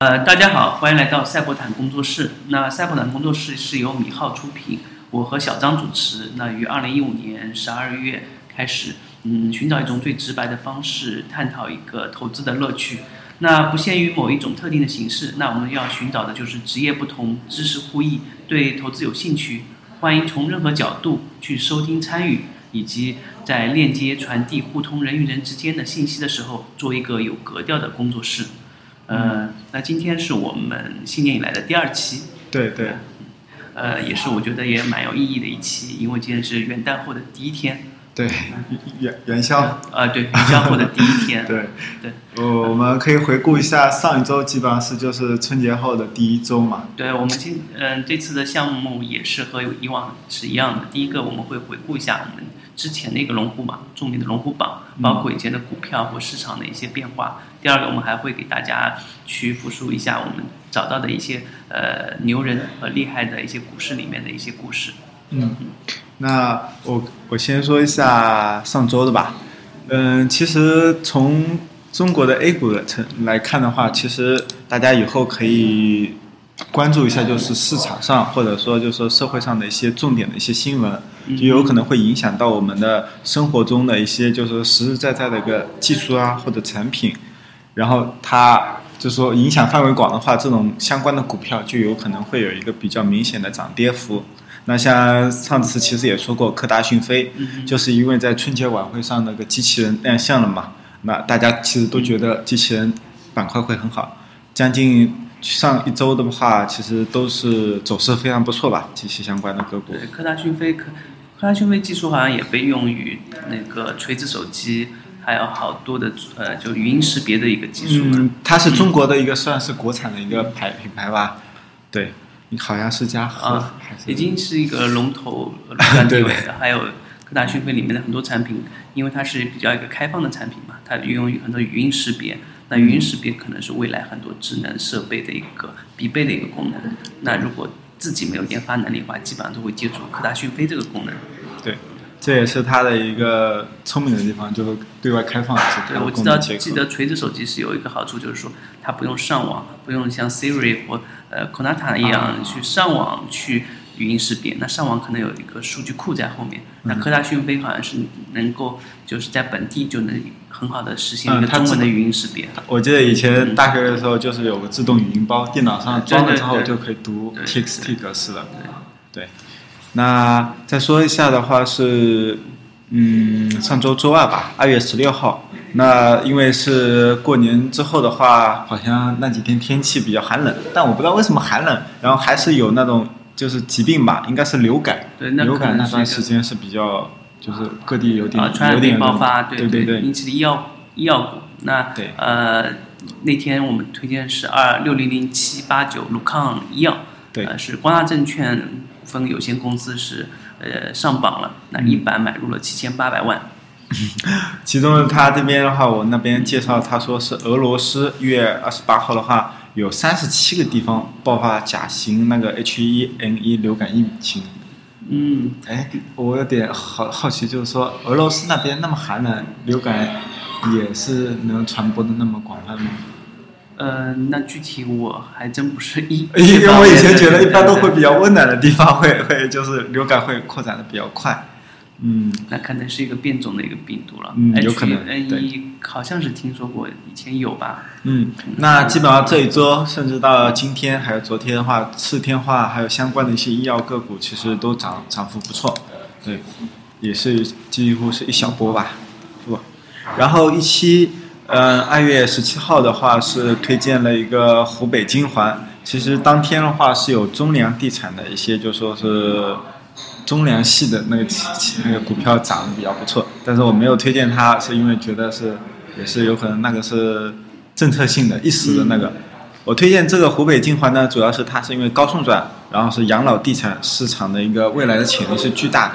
呃，大家好，欢迎来到赛博坦工作室。那赛博坦工作室是由米浩出品，我和小张主持。那于二零一五年十二月开始，嗯，寻找一种最直白的方式，探讨一个投资的乐趣。那不限于某一种特定的形式。那我们要寻找的就是职业不同、知识互异、对投资有兴趣，欢迎从任何角度去收听参与，以及在链接、传递、互通人与人之间的信息的时候，做一个有格调的工作室。呃，那今天是我们新年以来的第二期，对对，呃，也是我觉得也蛮有意义的一期，因为今天是元旦后的第一天，对元元宵，呃，对元宵后的第一天，对。对，我我们可以回顾一下上一周，基本上是就是春节后的第一周嘛。对，我们今嗯这次的项目也是和以往是一样的，第一个我们会回顾一下我们之前的一个龙虎榜，著名的龙虎榜，包括以前的股票或市场的一些变化。第二个，我们还会给大家去复述一下我们找到的一些呃牛人和厉害的一些股市里面的一些故事。嗯，那我我先说一下上周的吧。嗯，其实从中国的 A 股的成来看的话，其实大家以后可以关注一下，就是市场上或者说就是说社会上的一些重点的一些新闻，就有可能会影响到我们的生活中的一些就是实实在在的一个技术啊或者产品，然后它就是说影响范围广的话，这种相关的股票就有可能会有一个比较明显的涨跌幅。那像上次其实也说过，科大讯飞，就是因为在春节晚会上那个机器人亮相了嘛，那大家其实都觉得机器人板块会很好，将近上一周的话，其实都是走势非常不错吧，机器相关的个股。对，科大讯飞科科大讯飞技术好像也被用于那个锤子手机，还有好多的呃就语音识别的一个技术。嗯，它是中国的一个算是国产的一个牌品牌吧，对。好像是家啊，已经是一个龙头 地位的。还有科大讯飞里面的很多产品，因为它是比较一个开放的产品嘛，它运用于很多语音识别。那语音识别可能是未来很多智能设备的一个必备的一个功能。那如果自己没有研发能力的话，基本上都会接触科大讯飞这个功能。对。这也是它的一个聪明的地方，就是对外开放。对，我知道，记得锤子手机是有一个好处，就是说它不用上网，不用像 Siri 或呃 c o n a t a 一样去上网去语音识别。那上网可能有一个数据库在后面。那科大讯飞好像是能够就是在本地就能很好的实现一个中文的语音识别。我记得以前大学的时候就是有个自动语音包，电脑上装了之后就可以读 TXT 格式的。对。那再说一下的话是，嗯，上周周二吧，二月十六号。那因为是过年之后的话，好像那几天天气比较寒冷，但我不知道为什么寒冷，然后还是有那种就是疾病吧，应该是流感。对，那流感那段时间是比较，就是各地有点有点爆发，对对对，引起的医药医药股。那对呃，那天我们推荐是二六零零七八九鲁抗医药，对，是光大证券。股份有限公司是呃上榜了，那一板买入了七千八百万。其中他这边的话，我那边介绍，他说是俄罗斯一月二十八号的话，有三十七个地方爆发甲型那个 H1N1 流感疫情。嗯，哎，我有点好好奇，就是说俄罗斯那边那么寒冷，流感也是能传播的那么广泛吗？嗯，那具体我还真不是一，因为我以前觉得一般都会比较温暖的地方会会就是流感会扩展的比较快，嗯，那可能是一个变种的一个病毒了，嗯，有可能，N1 好像是听说过，以前有吧，嗯，那基本上这一周甚至到今天还有昨天的话，四天化还有相关的一些医药个股其实都涨涨幅不错，对，也是几乎是一小波吧，不，然后一期。嗯，二月十七号的话是推荐了一个湖北金环。其实当天的话是有中粮地产的一些，就说是中粮系的那个那个股票涨得比较不错。但是我没有推荐它，是因为觉得是也是有可能那个是政策性的一时的那个。我推荐这个湖北金环呢，主要是它是因为高送转，然后是养老地产市场的一个未来的潜力是巨大的。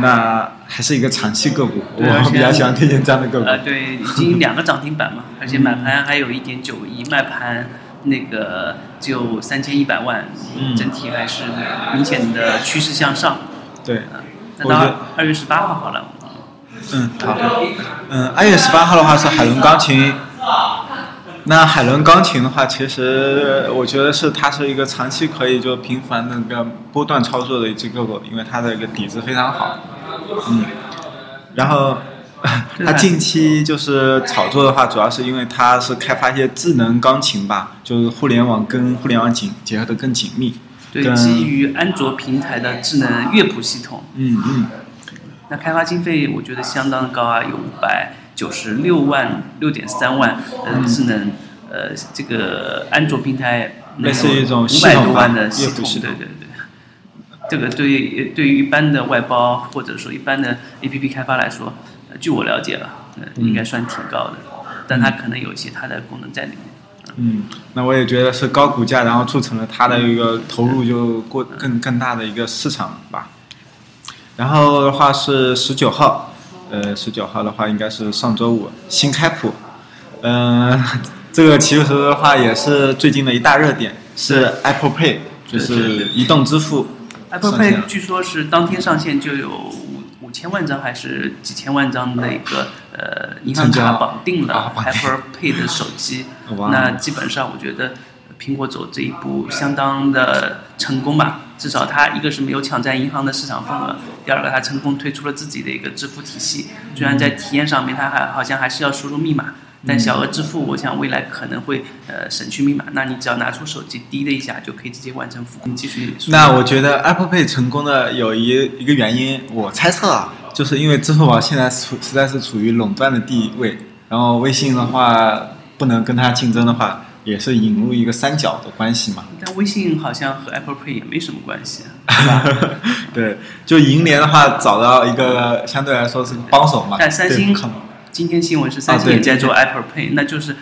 那还是一个长期个股，我比较喜欢推荐这样的个股。呃，对，已经两个涨停板嘛，而且买盘还有一点九亿，卖盘那个只有三千一百万，整体还是明显的趋势向上。对，那到二月十八号好了。嗯，好。嗯，二月十八号的话是海伦钢琴。那海伦钢琴的话，其实我觉得是它是一个长期可以就频繁那个波段操作的一只个股，因为它的一个底子非常好。嗯，然后它近期就是炒作的话，主要是因为它是开发一些智能钢琴吧，就是互联网跟互联网紧结合的更紧密。对，基于安卓平台的智能乐谱系统。嗯嗯。那开发经费我觉得相当高啊，有五百。九十六万六点三万嗯智能，呃，这个安卓平台类似于一种五百多万的系统，对对对，这个对于对于一般的外包或者说一般的 A P P 开发来说，据我了解了，应该算挺高的，但它可能有一些它的功能在里面。嗯，那我也觉得是高股价，然后促成了它的一个投入就过更更大的一个市场吧。然后的话是十九号。呃，十九号的话应该是上周五，新开普，嗯，这个其实的话也是最近的一大热点，是 Apple Pay，就是移动支付。Apple Pay 据说是当天上线就有千万张还是几千万张的一个呃银行卡绑定了 Apple Pay 的手机，那基本上我觉得。苹果走这一步相当的成功吧，至少它一个是没有抢占银行的市场份额，第二个它成功推出了自己的一个支付体系。虽然在体验上面它还好像还是要输入密码，但小额支付我想未来可能会呃省去密码，那你只要拿出手机滴的一下就可以直接完成付款。继续。那我觉得 Apple Pay 成功的有一一个原因，我猜测啊，就是因为支付宝现在处实在是处于垄断的地位，然后微信的话不能跟它竞争的话。也是引入一个三角的关系嘛？但微信好像和 Apple Pay 也没什么关系，是吧？对，就银联的话找到一个相对来说是帮手嘛。但三星今天新闻是三星也在做 Apple Pay，那就是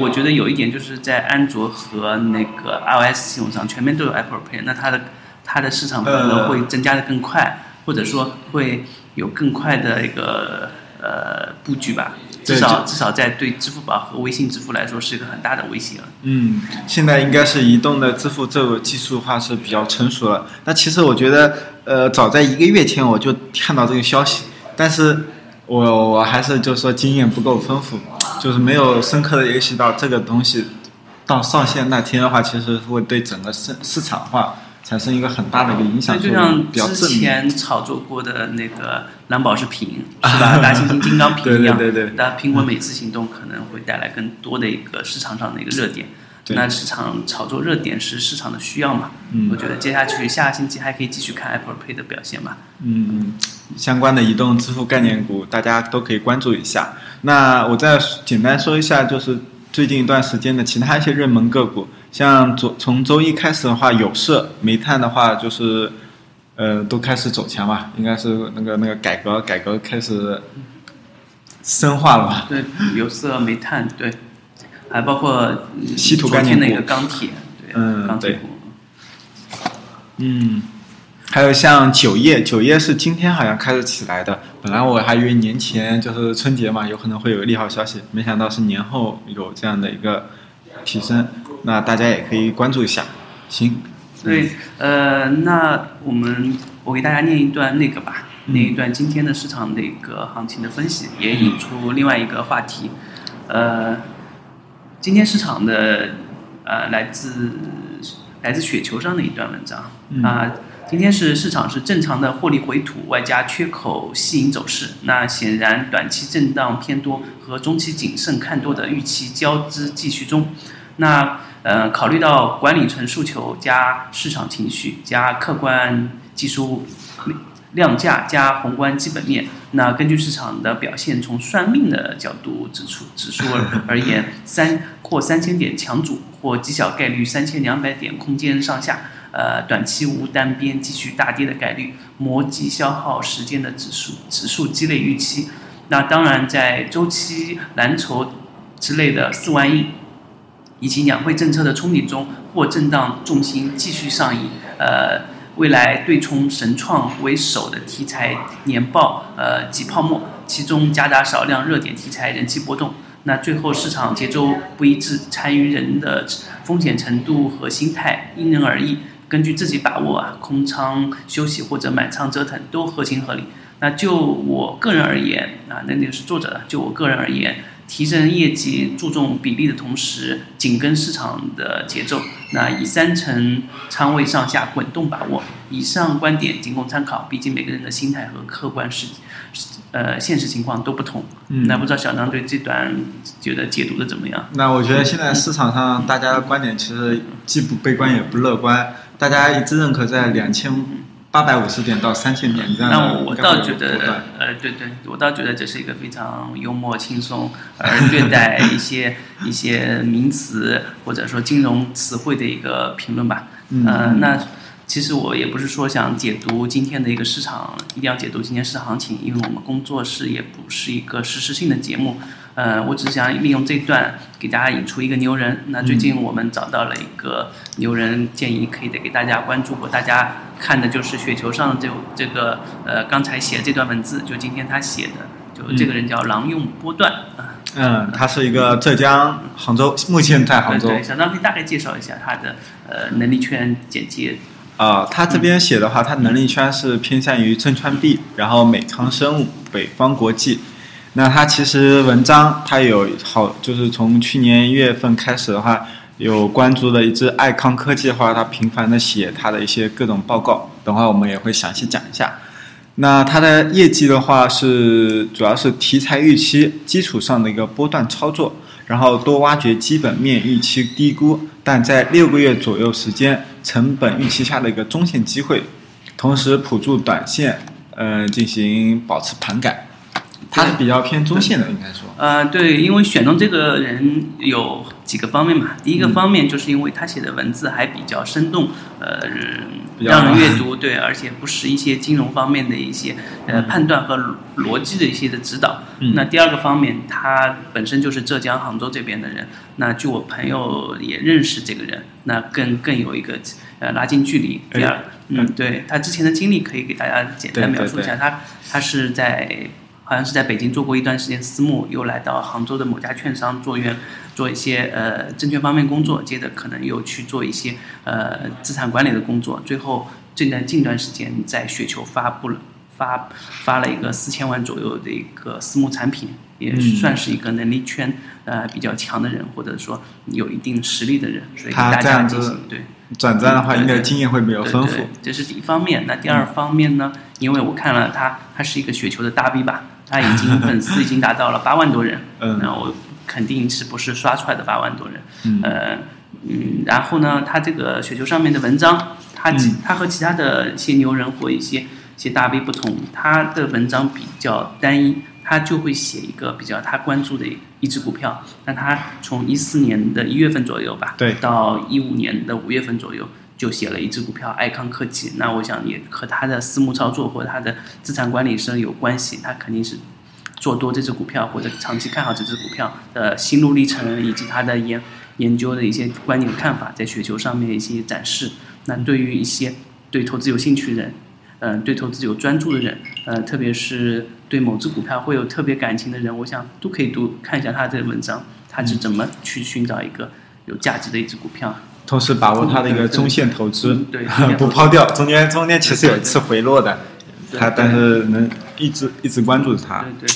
我觉得有一点就是在安卓和那个 iOS 系统上全面都有 Apple Pay，那它的它的市场份额会增加的更快，或者说会有更快的一个呃布局吧。至少至少在对支付宝和微信支付来说是一个很大的威胁了。嗯，现在应该是移动的支付这个技术化是比较成熟了。那其实我觉得，呃，早在一个月前我就看到这个消息，但是我我还是就是说经验不够丰富，就是没有深刻的意识到这个东西到上线那天的话，其实会对整个市市场化。产生一个很大的一个影响，就像之前炒作过的那个蓝宝石屏 是吧？大猩猩金刚 屏一样，对对对。但苹果每次行动可能会带来更多的一个市场上的一个热点。那市场炒作热点是市场的需要嘛？嗯。我觉得接下去下个星期还可以继续看 Apple Pay 的表现吧？嗯嗯。相关的移动支付概念股，大家都可以关注一下。那我再简单说一下，就是最近一段时间的其他一些热门个股。像昨从周一开始的话，有色、煤炭的话，就是，呃，都开始走强吧，应该是那个那个改革改革开始深化了吧？对，有色、煤炭，对，还包括稀土概念那个钢铁，对，嗯，对，嗯，还有像酒业，酒业是今天好像开始起来的，本来我还以为年前就是春节嘛，有可能会有利好消息，没想到是年后有这样的一个提升。那大家也可以关注一下，行。对，呃，那我们我给大家念一段那个吧，念一段今天的市场的一个行情的分析，也引出另外一个话题。呃，今天市场的呃来自来自雪球上的一段文章啊，今天是市场是正常的获利回吐，外加缺口吸引走势。那显然短期震荡偏多和中期谨慎看多的预期交织继续中。那呃，考虑到管理层诉求加市场情绪加客观技术量价加宏观基本面，那根据市场的表现，从算命的角度指出指数而言，三或三千点强阻或极小概率三千两百点空间上下，呃，短期无单边继续大跌的概率，磨击消耗时间的指数指数积累预期。那当然，在周期蓝筹之类的四万亿。以及两会政策的憧憬中，或震荡重心继续上移。呃，未来对冲神创为首的题材年报，呃，及泡沫，其中夹杂少量热点题材，人气波动。那最后市场节奏不一致，参与人的风险程度和心态因人而异，根据自己把握啊，空仓休息或者满仓折腾都合情合理。那就我个人而言啊，那那个是作者的。就我个人而言。提升业绩、注重比例的同时，紧跟市场的节奏。那以三成仓位上下滚动把握。以上观点仅供参考，毕竟每个人的心态和客观实，呃，现实情况都不同。嗯那不知道小张对这段觉得解读的怎么样？那我觉得现在市场上大家的观点其实既不悲观也不乐观，大家一致认可在两千八百五十点到三千点这样的那我倒觉得，呃，对对，我倒觉得这是一个非常幽默、轻松，而略带一些一些名词或者说金融词汇的一个评论吧。嗯呃，那其实我也不是说想解读今天的一个市场，一定要解读今天市场行情，因为我们工作室也不是一个实时性的节目。呃，我只是想利用这段给大家引出一个牛人。那最近我们找到了一个牛人，建议可以得给大家关注过。大家看的就是雪球上这这个呃刚才写的这段文字，就今天他写的，就这个人叫郎用波段啊。嗯，他是一个浙江杭州，目前在杭州对对，小张可以大概介绍一下他的呃能力圈简介。啊、他这边写的话，他能力圈是偏向于证券币，然后美康生物、北方国际。那他其实文章他有好，就是从去年一月份开始的话，有关注的一只爱康科技的话，他频繁的写他的一些各种报告，等会我们也会详细讲一下。那它的业绩的话是主要是题材预期基础上的一个波段操作，然后多挖掘基本面预期低估，但在六个月左右时间成本预期下的一个中线机会，同时辅助短线呃进行保持盘感。它是比较偏中线的，应该说。呃，对，因为选中这个人有几个方面嘛。第一个嗯方面就是因为他写的文字还比较生动，呃，比较让人阅读，对，而且不失一些金融方面的一些呃嗯判断和逻辑的一些的指导。嗯那第二个方面，他本身就是浙江杭州这边的人，那据我朋友也认识这个人，那更更有一个呃拉近距离。第二，哎嗯，对他之前的经历可以给大家简单描述一下，对他他是在。好像是在北京做过一段时间私募，又来到杭州的某家券商做员，做一些呃证券方面工作，接着可能又去做一些呃资产管理的工作，最后这段近段时间在雪球发布了发发了一个四千万左右的一个私募产品，也嗯算是一个能力圈呃比较强的人，或者说有一定实力的人，所以大家进行对。转战的话，应该经验会比较丰富。这是第一方面。那第二方面呢？因为我看了他，他是一个雪球的大 V 吧，他已经粉丝已经达到了八万多人。嗯那我肯定是不是刷出来的八万多人？嗯呃，嗯，然后呢，他这个雪球上面的文章，他、嗯他和其他的一些牛人或一些一些大 V 不同，他的文章比较单一，他就会写一个比较他关注的一只股票。那他从一四年的一月份左右吧，对到一五年的五月份左右。就写了一只股票爱康科技，那我想也和他的私募操作或者他的资产管理是有关系，他肯定是做多这只股票或者长期看好这只股票的心路历程，以及他的研研究的一些观点看法，在雪球上面的一些展示。那对于一些对投资有兴趣的人，嗯、对投资有专注的人，呃，特别是对某只股票会有特别感情的人，我想都可以读看一下他的文章，他是怎么去寻找一个有价值的一只股票。同时把握它的一个中线投资，对不抛掉。中间中间其实有一次回落的，它但是能一直一直关注它。对对，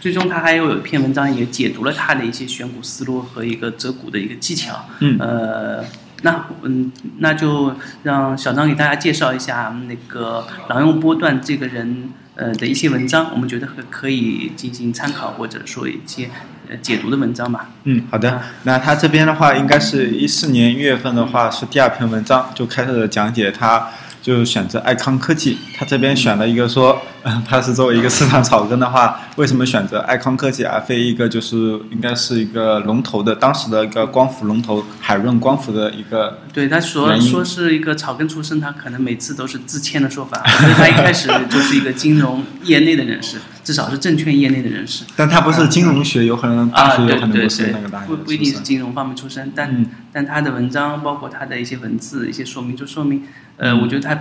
最终他还有一篇文章也解读了他的一些选股思路和一个择股的一个技巧。嗯呃，那嗯，那就让小张给大家介绍一下那个郎用波段这个人呃的一些文章，我们觉得可可以进行参考或者说一些呃解读的文章吧。嗯，好的。那他这边的话，应该是一四年一月份的话是第二篇文章，就开始讲解他就选择爱康科技。他这边选了一个说，嗯，他是作为一个市场草根的话，为什么选择爱康科技而非一个就是应该是一个龙头的当时的一个光伏龙头海润光伏的一个对他说说是一个草根出身，他可能每次都是自谦的说法，所以他一开始就是一个金融业内的人士，至少是证券业内的人士。但他不是金融学，有可能大啊，学有可能不是那个大学不不一定是金融方面出身，但、嗯但他的文章包括他的一些文字、一些说明，就说明，呃，嗯我觉得他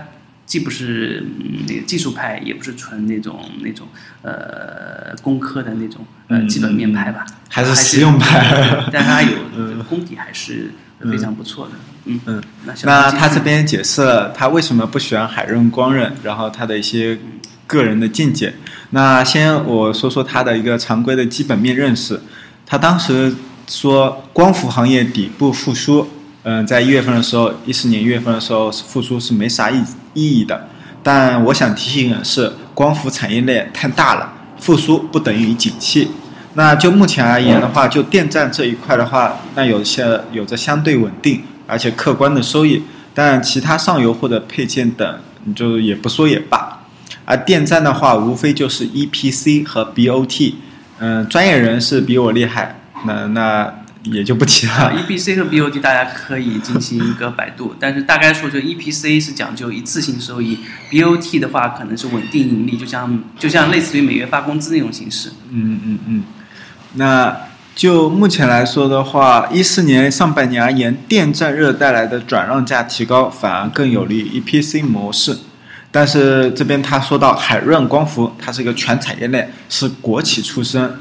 既不是嗯那个技术派，也不是纯那种那种呃工科的那种呃嗯基本面派吧，还是实用派 但他有嗯功底还是非常不错的，嗯嗯。那小那他这边解释了他为什么不喜欢海润光润，然后他的一些个人的见解。那先我说说他的一个常规的基本面认识。他当时说光伏行业底部复苏，嗯，在一月份的时候，一四年一月份的时候复苏是没啥意意义的。但我想提醒的是，光伏产业链太大了，复苏不等于景气。那就目前而言的话，就电站这一块的话，那有些有着相对稳定而且客观的收益，但其他上游或者配件等，你就也不说也罢。而电站的话，无非就是 EPC 和 BOT，嗯，专业人士比我厉害，那那也就不提了。EPC 和 BOT 大家可以进行一个百度，但是大概说，就 EPC 是讲究一次性收益，BOT 的话可能是稳定盈利，就像就像类似于每月发工资那种形式。嗯嗯嗯，那就目前来说的话，一四年上半年而言，电站热带来的转让价提高，反而更有利 EPC 模式。但是这边他说到海润光伏，它是一个全产业链，是国企出身。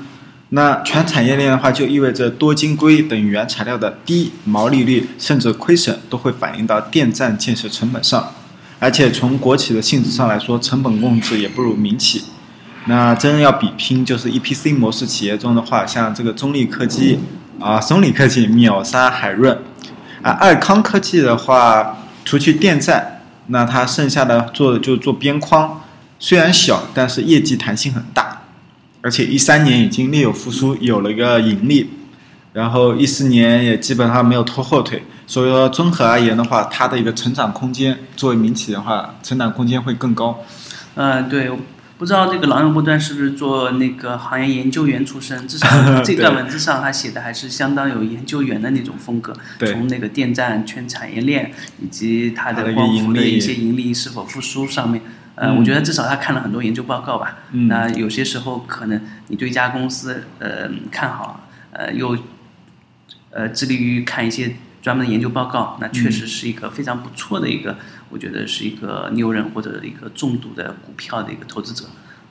那全产业链的话，就意味着多晶硅等原材料的低毛利率甚至亏损，都会反映到电站建设成本上。而且从国企的性质上来说，成本控制也不如民企。那真要比拼，就是 EPC 模式企业中的话，像这个中立科技啊、松里科技秒杀海润，啊，爱康科技的话，除去电站，那它剩下的做的就做边框，虽然小，但是业绩弹性很大，而且一三年已经略有复苏，有了一个盈利，然后一四年也基本上没有拖后腿，所以说综合而言的话，它的一个成长空间，作为民企的话，成长空间会更高。嗯、对，不知道这个狼人波段是不是做那个行业研究员出身？至少 这段文字上他写的还是相当有研究员的那种风格。对从那个电站全产业链以及它它的光伏盈利的一些盈利是否复苏上面，呃，嗯我觉得至少他看了很多研究报告吧。嗯那有些时候可能你对一家公司呃看好，呃又呃致力于看一些专门的研究报告，那确实是一个非常不错的一个，我觉得是一个牛人或者一个重度的股票的一个投资者。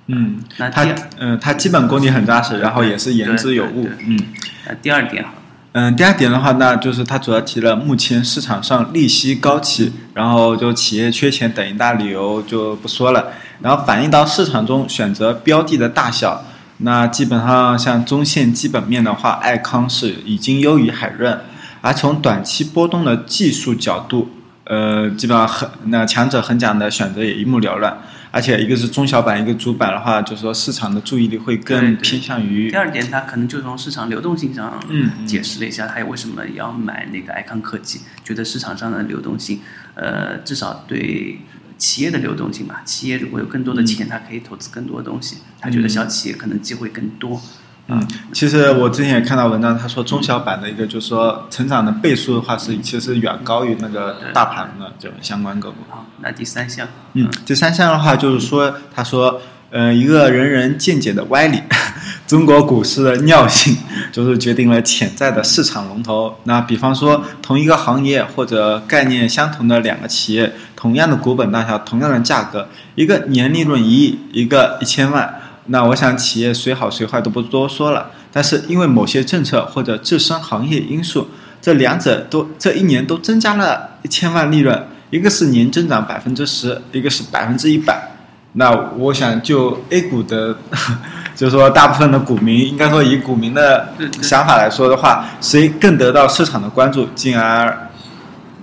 嗯，那第二嗯，他基本功底很扎实，然后也是言之有物。嗯呃，第二点哈，嗯，第二点的话，那就是它主要提了目前市场上利息高企，然后就企业缺钱等一大理由就不说了，然后反映到市场中选择标的的大小，那基本上像中线基本面的话，爱康是已经优于海润，而从短期波动的技术角度，呃，基本上很那强者恒强的选择也一目了然。而且一个是中小板，一个主板的话，就是说市场的注意力会更偏向于第二点，他可能就从市场流动性上嗯嗯。解释了一下，他为什么要买那个爱康科技，觉得市场上的流动性，呃，至少对企业的流动性吧，企业如果有更多的钱，他可以投资更多的东西，他觉得小企业可能机会更多。嗯，其实我之前也看到文章，他说中小板的一个就是说成长的倍数的话是其实远高于那个大盘的这种相关个股。好，那第三项，嗯，第三项的话就是说，他说，呃，一个人人见解的歪理，中国股市的尿性就是决定了潜在的市场龙头。那比方说，同一个行业或者概念相同的两个企业，同样的股本大小，同样的价格，一个年利润一亿，一个一千万。那我想企业谁好谁坏都不多说了，但是因为某些政策或者自身行业因素，这两者都这一年都增加了一千万利润，一个是年增长百分之十，一个是百分之一百。那我想就 A 股的，就是说大部分的股民，应该说以股民的想法来说的话，谁更得到市场的关注，进而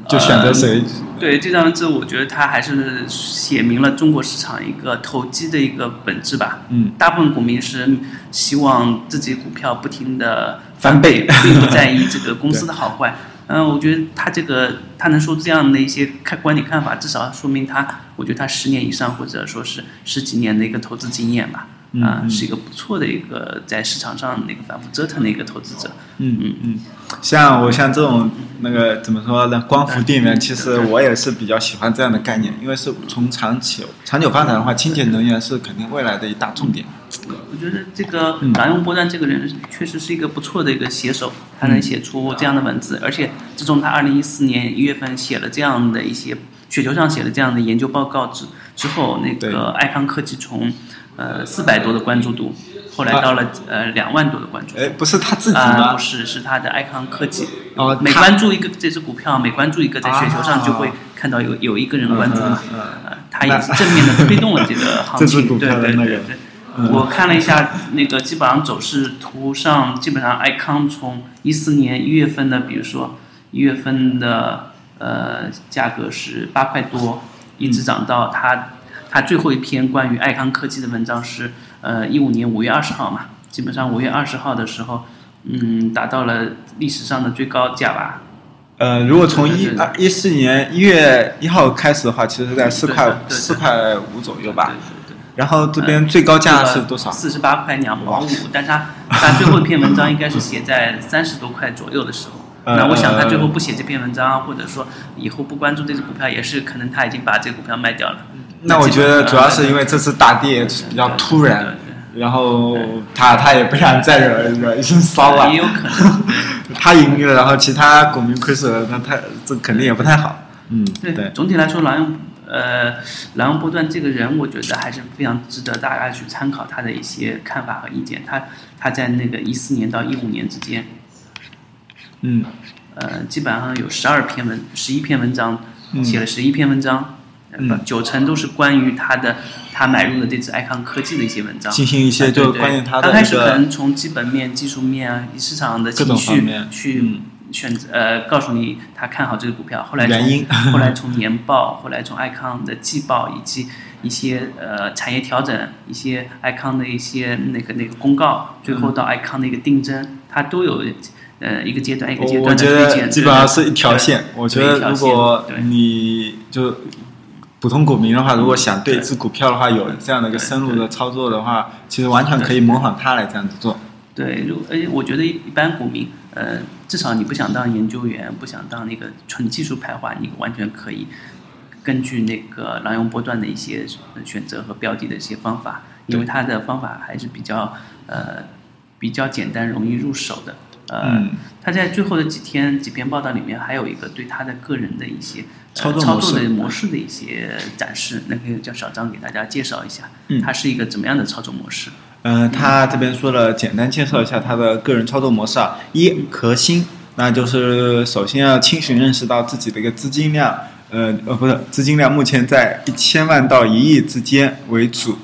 就选择谁。对这段文字，我觉得它还是写明了中国市场一个投机的一个本质吧。嗯，大部分股民是希望自己股票不停的翻倍并不在意这个 公司的好坏。嗯，我觉得他这个他能说这样的一些看观点看法，至少说明他，我觉得他十年以上或者说是十几年的一个投资经验吧。嗯啊、嗯是一个不错的一个在市场上那个反复折腾的一个投资者。嗯嗯嗯，像我像这种那个怎么说呢？光伏电源，其实我也是比较喜欢这样的概念，因为是从长久长久发展的话，清洁能源是肯定未来的一大重点。我觉得这个嗯郎用波段这个人确实是一个不错的一个写手，他能写出这样的文字，而且自从他二零一四年一月份写了这样的一些雪球上写了这样的研究报告之之后，那个爱康科技从呃四百多的关注度，后来到了呃两万多的关注度。哎，不是他自己不？是，是他的爱康科技。哦，每关注一个这只股票，每关注一个，在雪球上就会看到有有一个人关注嘛。呃，他也是正面的推动了这个行情。对对对对。嗯我看了一下那个基本上走势图上，基本上爱康从一四年一月份的，比如说一月份的呃价格是八块多，一直涨到它它最后一篇关于爱康科技的文章是呃一五年五月二十号嘛，基本上五月二十号的时候，嗯，达到了历史上的最高价吧。呃，如果从一二一四年一月一号开始的话，其实在四块四块五左右吧。然后这边最高价是多少？四十八块两毛五，但他他最后一篇文章应该是写在三十多块左右的时候。呃那我想他最后不写这篇文章，或者说以后不关注这只股票，也是可能他已经把这个股票卖掉了。那我觉得主要是因为这次大跌比较突然，然后他他也不想再惹惹一身骚了也，有可能。他盈利了，然后其他股民亏损了，那他这肯定也不太好。嗯，对，对，总体来说，郎永呃郎永波段这个人，我觉得还是非常值得大家去参考他的一些看法和意见。他他在那个一四年到一五年之间，嗯。呃，基本上有十二篇文，十一篇文章，嗯。写了十一篇文章，呃嗯九成都是关于他的他买入的这只爱康科技的一些文章。进行一些就关于他的刚开始可能从基本面、技术面啊、市场的情绪去嗯选择，呃，告诉你他看好这个股票。后来原因从后来 从年报，后来从爱康的季报以及一些呃产业调整，一些爱康的一些那个那个公告，最后到爱康的一个定增，它都有呃一个阶段一个阶段的推荐。基本上是一条线。我觉得如果对你就普通股民的话，如果想对一只股票的话有这样的一个深入的操作的话，其实完全可以模仿他来这样子做。对，如而且我觉得一一般股民，呃，至少你不想当研究员，不想当那个纯技术派的话，你完全可以根据那个狼用波段的一些呃选择和标的的一些方法，因为它的方法还是比较呃比较简单，容易入手的。呃，嗯他在最后的几天几篇报道里面，还有一个对他的个人的一些、呃、操作模式操作的模式的一些展示，那可以叫小张给大家介绍一下，嗯他是一个怎么样的操作模式？嗯，他这边说了，简单介绍一下他的个人操作模式啊。一核心，那就是首先要清醒认识到自己的一个资金量，呃呃不是资金量目前在一千万到一亿之间为主。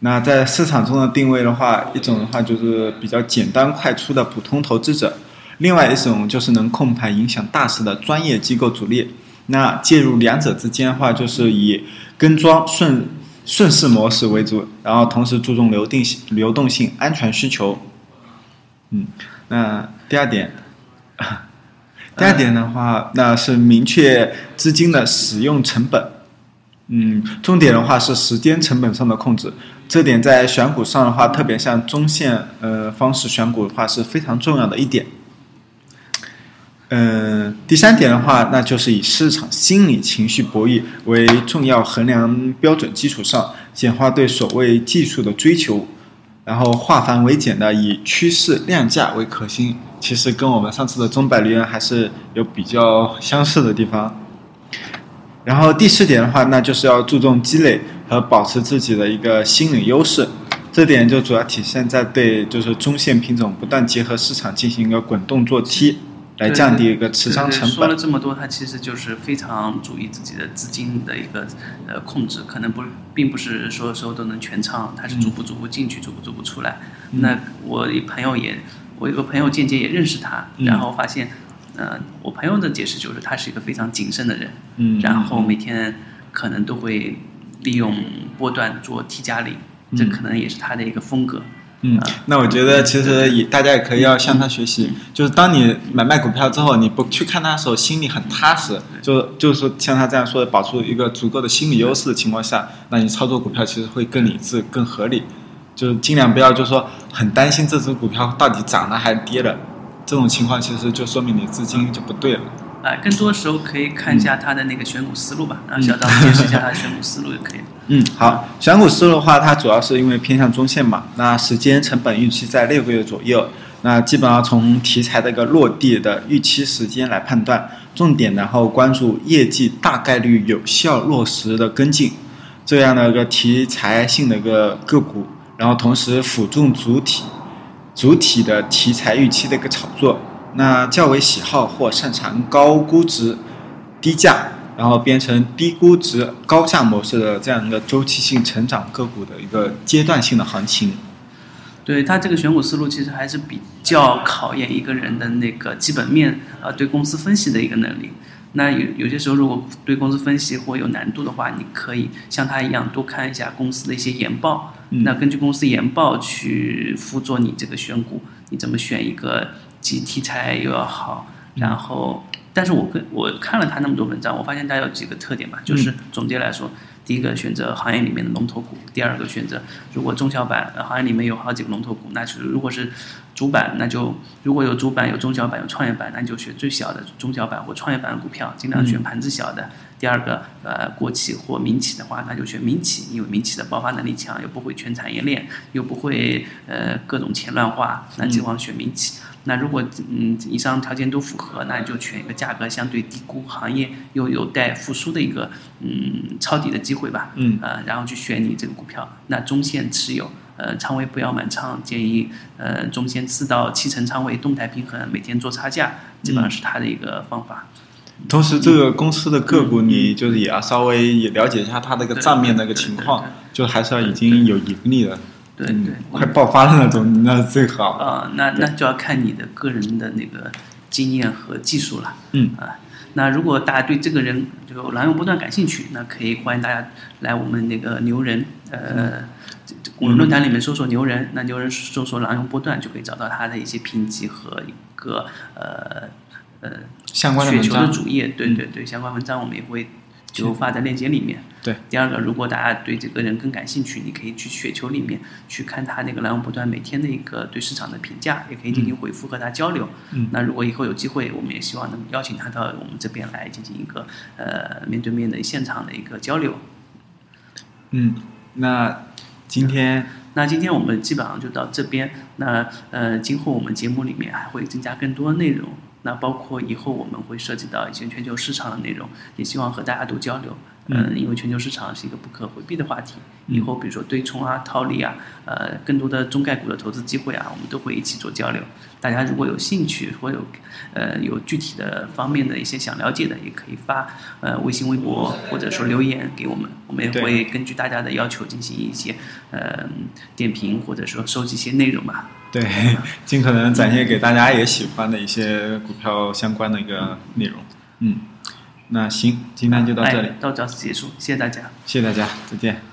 那在市场中的定位的话，一种的话就是比较简单快出的普通投资者，另外一种就是能控盘影响大势的专业机构主力。那介入两者之间的话，就是以跟庄顺顺势模式为主，然后同时注重流动性、流动性、安全需求。嗯，那第二点，第二点的话，那是明确资金的使用成本。嗯，重点的话是时间成本上的控制，这点在选股上的话，特别像中线呃方式选股的话是非常重要的一点。嗯，第三点的话，那就是以市场心理情绪博弈为重要衡量标准基础上，简化对所谓技术的追求，然后化繁为简的以趋势量价为核心。其实跟我们上次的中百利润还是有比较相似的地方。然后第四点的话，那就是要注重积累和保持自己的一个心理优势，这点就主要体现在对就是中线品种不断结合市场进行一个滚动做 T，来降低一个持仓成对对说了。这么多，他其实就是非常注意自己的资金的一个呃控制，可能不并不是所有时候都能全仓，他是逐步逐步进去，逐步逐步出来。嗯那我一朋友也，我有个朋友间接也认识他，嗯然后发现，呃，我朋友的解释就是他是一个非常谨慎的人，嗯，然后每天可能都会利用波段做 T 加零，这嗯可能也是他的一个风格。嗯，那我觉得其实也大家也可以要向他学习，就是当你买卖股票之后，你不去看它的时候，心里很踏实，就就是像他这样说的，保持一个足够的心理优势的情况下，那你操作股票其实会更理智、更合理，就是尽量不要就说很担心这只股票到底涨了还是跌了，这种情况其实就说明你资金就不对了。啊、更多时候可以看一下他的那个选股思路吧，嗯让小张解释一下他的选股思路就可以了。嗯，好，选股思路的话，它主要是因为偏向中线嘛，那时间成本预期在六个月左右，那基本上从题材的一个落地的预期时间来判断，重点然后关注业绩大概率有效落实的跟进，这样的一个题材性的一个个股，然后同时辅助主体主体的题材预期的一个炒作，那较为喜好或擅长高估值、低价，然后变成低估值高价模式的这样一个周期性成长个股的一个阶段性的行情。对他这个选股思路，其实还是比较考验一个人的那个基本面啊，对公司分析的一个能力。那有有些时候，如果对公司分析或有难度的话，你可以像他一样多看一下公司的一些研报。那根据公司研报去辅佐你这个选股，你怎么选一个既题材又要好，然后，但是我跟我看了他那么多文章，我发现他有几个特点吧，就是总结来说。第一个选择行业里面的龙头股，第二个选择如果中小板行业里面有好几个龙头股，那是如果是主板，那就如果有主板有中小板有创业板，那就选最小的中小板或创业板的股票，尽量选盘子小的。第二个呃国企或民企的话，那就选民企，因为民企的爆发能力强，又不会全产业链，又不会呃各种钱乱花，那希望选民企。那如果嗯以上条件都符合，那就选一个价格相对低估、行业又有待复苏的一个嗯抄底的机会吧。嗯。呃，然后去选你这个股票。那中线持有，呃，仓位不要满仓，建议呃中线四到七成仓位，动态平衡，每天做差价，基本上是他的一个方法。同时，这个公司的个股你就是也要稍微也了解一下它的一个账面的一个情况，就还是要已经有盈利了。对对，快爆发了那种，那最好。啊，那那就要看你的个人的那个经验和技术了。嗯啊，那如果大家对这个人就狼用波段感兴趣，那可以欢迎大家来我们那个牛人呃，我们论坛里面搜索牛人，那牛人搜索狼用波段就可以找到他的一些评级和一个呃呃相关的雪球的主页。对对对，相关文章我们也会。就发在链接里面。对，第二个，如果大家对这个人更感兴趣，你可以去雪球里面去看他那个来往不断每天的一个对市场的评价，也可以进行回复和他交流。嗯。那如果以后有机会，我们也希望能邀请他到我们这边来进行一个呃面对面的现场的一个交流。嗯，那今天那今天我们基本上就到这边。那呃，今后我们节目里面还会增加更多内容。那包括以后我们会涉及到一些全球市场的内容，也希望和大家多交流。嗯，因为全球市场是一个不可回避的话题。以后比如说对冲啊、套利啊，呃，更多的中概股的投资机会啊，我们都会一起做交流。大家如果有兴趣或有呃有具体的方面的一些想了解的，也可以发呃微信、微博或者说留言给我们，我们也会根据大家的要求进行一些呃点评或者说收集一些内容吧。对，尽可能展现给大家也喜欢的一些股票相关的一个内容。嗯，那行，今天就到这里，到这结束，谢谢大家，谢谢大家，再见。